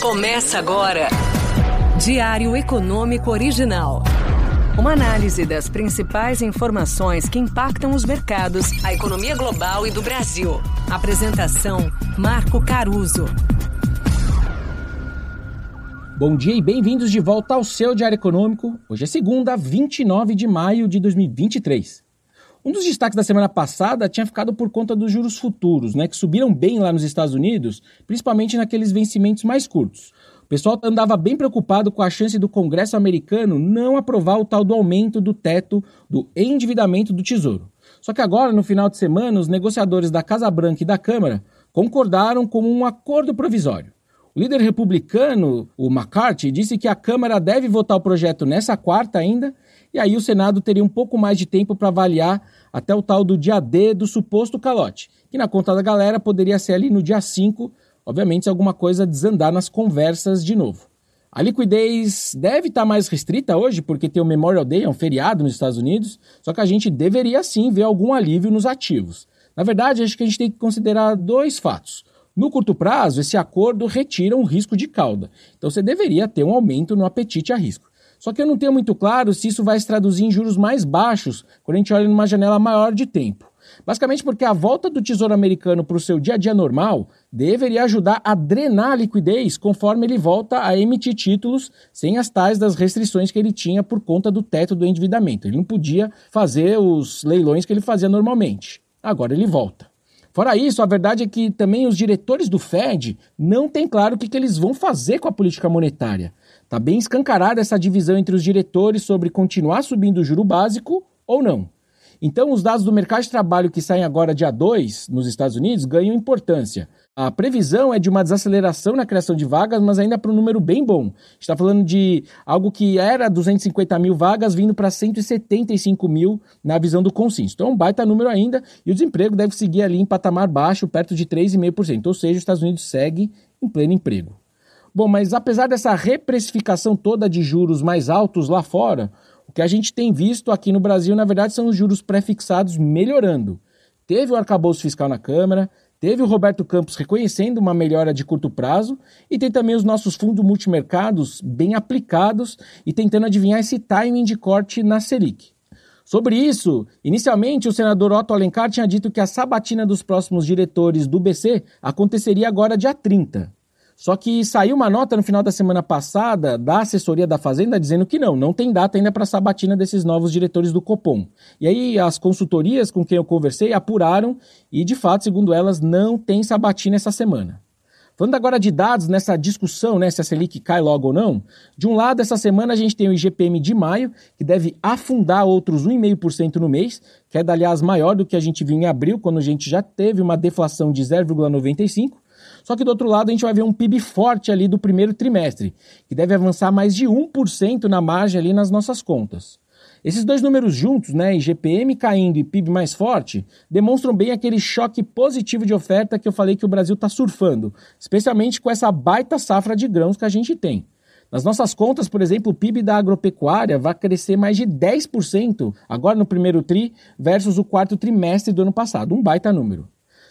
Começa agora. Diário Econômico Original. Uma análise das principais informações que impactam os mercados, a economia global e do Brasil. Apresentação: Marco Caruso. Bom dia e bem-vindos de volta ao seu Diário Econômico. Hoje é segunda, 29 de maio de 2023. Um dos destaques da semana passada tinha ficado por conta dos juros futuros, né, que subiram bem lá nos Estados Unidos, principalmente naqueles vencimentos mais curtos. O pessoal andava bem preocupado com a chance do Congresso americano não aprovar o tal do aumento do teto do endividamento do Tesouro. Só que agora, no final de semana, os negociadores da Casa Branca e da Câmara concordaram com um acordo provisório. O líder republicano, o McCarthy, disse que a Câmara deve votar o projeto nessa quarta ainda e aí o Senado teria um pouco mais de tempo para avaliar até o tal do dia D do suposto calote, que na conta da galera poderia ser ali no dia 5, obviamente se alguma coisa desandar nas conversas de novo. A liquidez deve estar tá mais restrita hoje, porque tem o Memorial Day, é um feriado nos Estados Unidos, só que a gente deveria sim ver algum alívio nos ativos. Na verdade, acho que a gente tem que considerar dois fatos. No curto prazo, esse acordo retira um risco de cauda, então você deveria ter um aumento no apetite a risco. Só que eu não tenho muito claro se isso vai se traduzir em juros mais baixos quando a gente olha numa janela maior de tempo. Basicamente porque a volta do Tesouro Americano para o seu dia a dia normal deveria ajudar a drenar a liquidez conforme ele volta a emitir títulos sem as tais das restrições que ele tinha por conta do teto do endividamento. Ele não podia fazer os leilões que ele fazia normalmente. Agora ele volta. Fora isso, a verdade é que também os diretores do Fed não têm claro o que, que eles vão fazer com a política monetária. Está bem escancarada essa divisão entre os diretores sobre continuar subindo o juro básico ou não. Então, os dados do mercado de trabalho que saem agora dia 2 nos Estados Unidos ganham importância. A previsão é de uma desaceleração na criação de vagas, mas ainda para um número bem bom. Está falando de algo que era 250 mil vagas vindo para 175 mil na visão do consenso. Então, é um baita número ainda e o desemprego deve seguir ali em patamar baixo, perto de 3,5%. Ou seja, os Estados Unidos segue em pleno emprego. Bom, mas apesar dessa reprecificação toda de juros mais altos lá fora, que a gente tem visto aqui no Brasil, na verdade, são os juros pré-fixados melhorando. Teve o arcabouço fiscal na Câmara, teve o Roberto Campos reconhecendo uma melhora de curto prazo e tem também os nossos fundos multimercados bem aplicados e tentando adivinhar esse timing de corte na Selic. Sobre isso, inicialmente o senador Otto Alencar tinha dito que a sabatina dos próximos diretores do BC aconteceria agora dia 30. Só que saiu uma nota no final da semana passada da assessoria da Fazenda dizendo que não, não tem data ainda para a sabatina desses novos diretores do Copom. E aí as consultorias com quem eu conversei apuraram e, de fato, segundo elas, não tem sabatina essa semana. Falando agora de dados nessa discussão, né, se a Selic cai logo ou não, de um lado, essa semana a gente tem o IGPM de maio, que deve afundar outros 1,5% no mês, queda, aliás, maior do que a gente viu em abril, quando a gente já teve uma deflação de 0,95%. Só que do outro lado a gente vai ver um PIB forte ali do primeiro trimestre, que deve avançar mais de 1% na margem ali nas nossas contas. Esses dois números juntos, né, IGPM caindo e PIB mais forte, demonstram bem aquele choque positivo de oferta que eu falei que o Brasil está surfando, especialmente com essa baita safra de grãos que a gente tem. Nas nossas contas, por exemplo, o PIB da agropecuária vai crescer mais de 10% agora no primeiro TRI versus o quarto trimestre do ano passado, um baita número.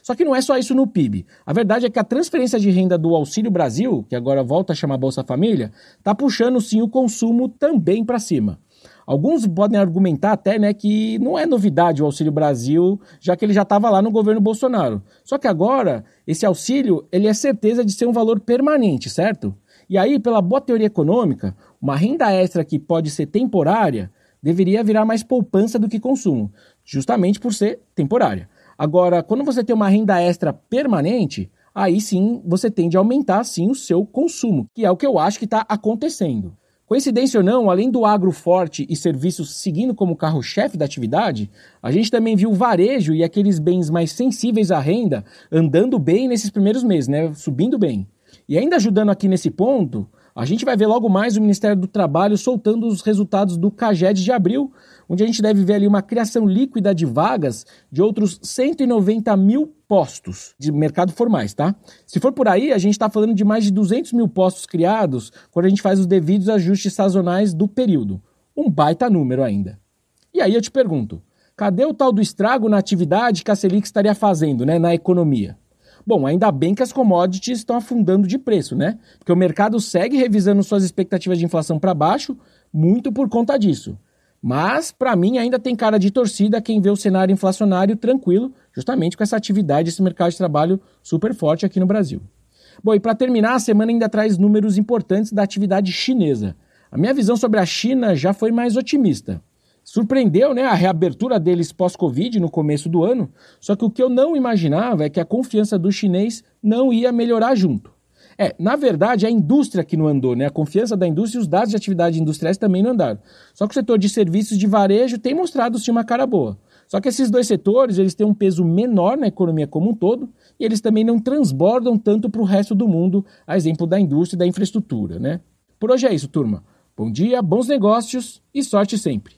Só que não é só isso no PIB. A verdade é que a transferência de renda do Auxílio Brasil, que agora volta a chamar Bolsa Família, está puxando sim o consumo também para cima. Alguns podem argumentar até né, que não é novidade o Auxílio Brasil, já que ele já estava lá no governo Bolsonaro. Só que agora, esse auxílio ele é certeza de ser um valor permanente, certo? E aí, pela boa teoria econômica, uma renda extra que pode ser temporária deveria virar mais poupança do que consumo, justamente por ser temporária. Agora, quando você tem uma renda extra permanente, aí sim você tende a aumentar sim o seu consumo, que é o que eu acho que está acontecendo. Coincidência ou não, além do agro forte e serviços seguindo como carro-chefe da atividade, a gente também viu o varejo e aqueles bens mais sensíveis à renda andando bem nesses primeiros meses, né? Subindo bem. E ainda ajudando aqui nesse ponto, a gente vai ver logo mais o Ministério do Trabalho soltando os resultados do CAGED de abril, onde a gente deve ver ali uma criação líquida de vagas de outros 190 mil postos de mercado formais, tá? Se for por aí, a gente está falando de mais de 200 mil postos criados quando a gente faz os devidos ajustes sazonais do período. Um baita número ainda. E aí eu te pergunto, cadê o tal do estrago na atividade que a Selic estaria fazendo, né, na economia? Bom, ainda bem que as commodities estão afundando de preço, né? Porque o mercado segue revisando suas expectativas de inflação para baixo, muito por conta disso. Mas, para mim, ainda tem cara de torcida quem vê o cenário inflacionário tranquilo, justamente com essa atividade, esse mercado de trabalho super forte aqui no Brasil. Bom, e para terminar, a semana ainda traz números importantes da atividade chinesa. A minha visão sobre a China já foi mais otimista. Surpreendeu né, a reabertura deles pós-Covid no começo do ano, só que o que eu não imaginava é que a confiança do chinês não ia melhorar junto. É, na verdade, a indústria que não andou, né? A confiança da indústria e os dados de atividades industriais também não andaram. Só que o setor de serviços de varejo tem mostrado sim uma cara boa. Só que esses dois setores, eles têm um peso menor na economia como um todo e eles também não transbordam tanto para o resto do mundo, a exemplo da indústria e da infraestrutura, né? Por hoje é isso, turma. Bom dia, bons negócios e sorte sempre.